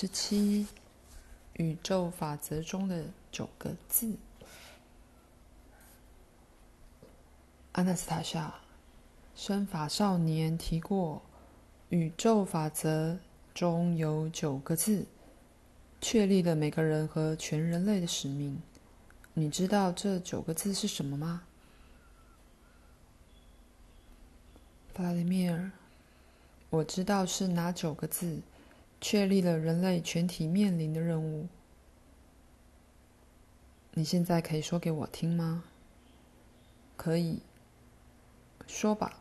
十七，宇宙法则中的九个字。阿纳斯塔夏，生法少年提过，宇宙法则中有九个字，确立了每个人和全人类的使命。你知道这九个字是什么吗？弗拉迪米尔，我知道是哪九个字。确立了人类全体面临的任务。你现在可以说给我听吗？可以，说吧。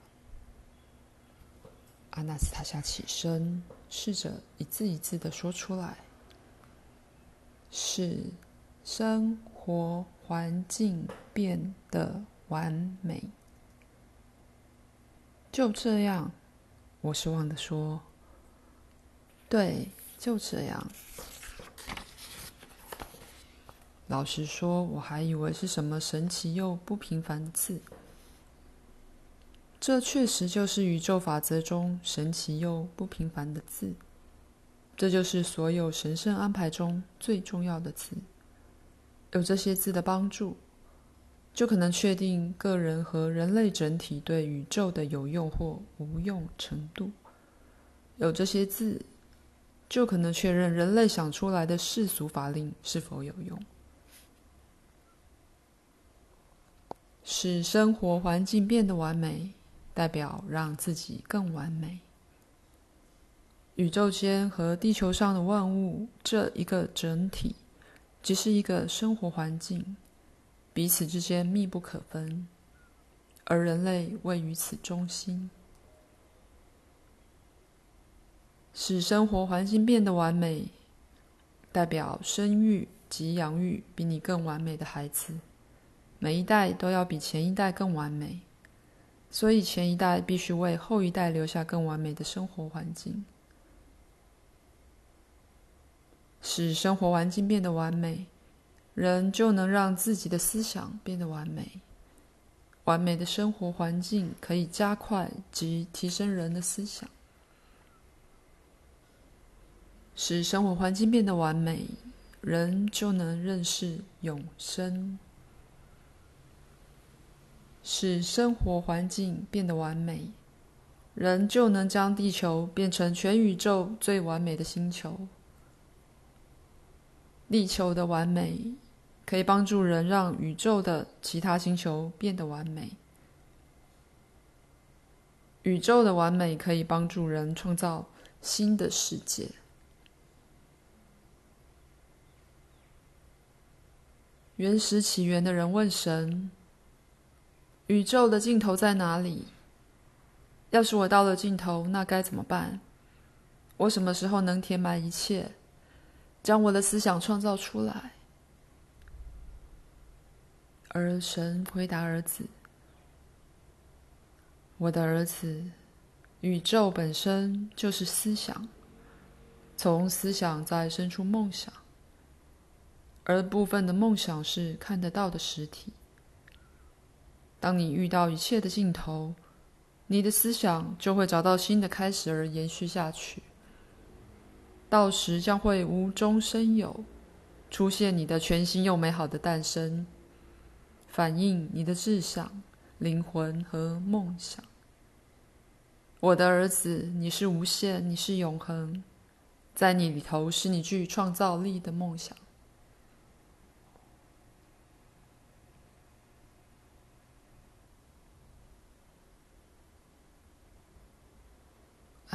阿纳斯塔夏起身，试着一字一字的说出来：使生活环境变得完美。就这样，我失望的说。对，就这样。老实说，我还以为是什么神奇又不平凡的字。这确实就是宇宙法则中神奇又不平凡的字。这就是所有神圣安排中最重要的字。有这些字的帮助，就可能确定个人和人类整体对宇宙的有用或无用程度。有这些字。就可能确认人类想出来的世俗法令是否有用，使生活环境变得完美，代表让自己更完美。宇宙间和地球上的万物这一个整体，即是一个生活环境，彼此之间密不可分，而人类位于此中心。使生活环境变得完美，代表生育及养育比你更完美的孩子。每一代都要比前一代更完美，所以前一代必须为后一代留下更完美的生活环境。使生活环境变得完美，人就能让自己的思想变得完美。完美的生活环境可以加快及提升人的思想。使生活环境变得完美，人就能认识永生。使生活环境变得完美，人就能将地球变成全宇宙最完美的星球。地球的完美可以帮助人让宇宙的其他星球变得完美。宇宙的完美可以帮助人创造新的世界。原始起源的人问神：“宇宙的尽头在哪里？要是我到了尽头，那该怎么办？我什么时候能填满一切，将我的思想创造出来？”而神回答儿子：“我的儿子，宇宙本身就是思想，从思想再生出梦想。”而部分的梦想是看得到的实体。当你遇到一切的尽头，你的思想就会找到新的开始而延续下去。到时将会无中生有，出现你的全新又美好的诞生，反映你的志向、灵魂和梦想。我的儿子，你是无限，你是永恒，在你里头是你具创造力的梦想。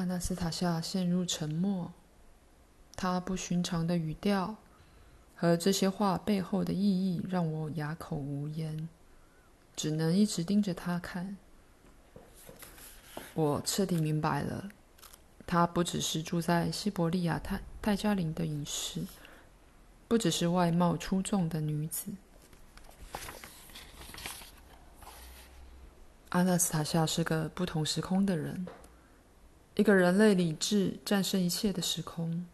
阿纳斯塔夏陷入沉默，他不寻常的语调和这些话背后的意义让我哑口无言，只能一直盯着他看。我彻底明白了，她不只是住在西伯利亚泰泰加林的隐士，不只是外貌出众的女子。阿纳斯塔夏是个不同时空的人。一个人类理智战胜一切的时空，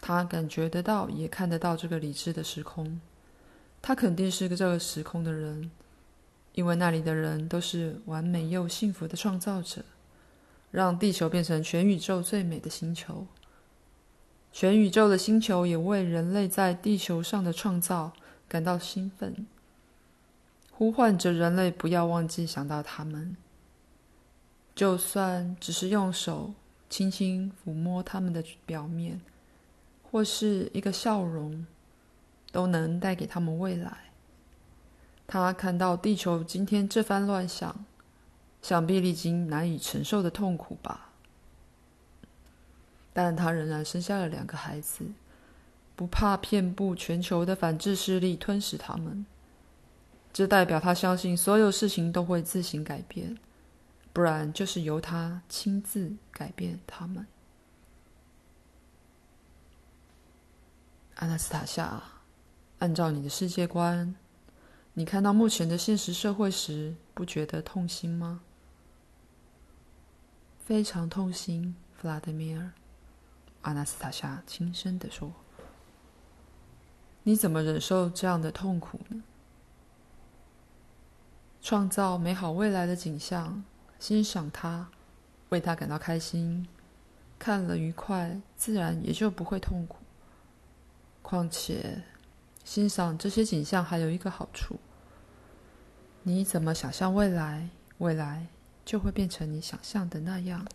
他感觉得到，也看得到这个理智的时空。他肯定是个这个时空的人，因为那里的人都是完美又幸福的创造者，让地球变成全宇宙最美的星球。全宇宙的星球也为人类在地球上的创造感到兴奋，呼唤着人类不要忘记想到他们，就算只是用手轻轻抚摸他们的表面，或是一个笑容，都能带给他们未来。他看到地球今天这番乱象，想必历经难以承受的痛苦吧。但他仍然生下了两个孩子，不怕遍布全球的反智势力吞噬他们。这代表他相信所有事情都会自行改变，不然就是由他亲自改变他们。阿纳斯塔夏，按照你的世界观，你看到目前的现实社会时，不觉得痛心吗？非常痛心，弗拉德米尔。阿纳斯塔夏轻声地说：“你怎么忍受这样的痛苦呢？创造美好未来的景象，欣赏他，为他感到开心，看了愉快，自然也就不会痛苦。”况且，欣赏这些景象还有一个好处：你怎么想象未来，未来就会变成你想象的那样。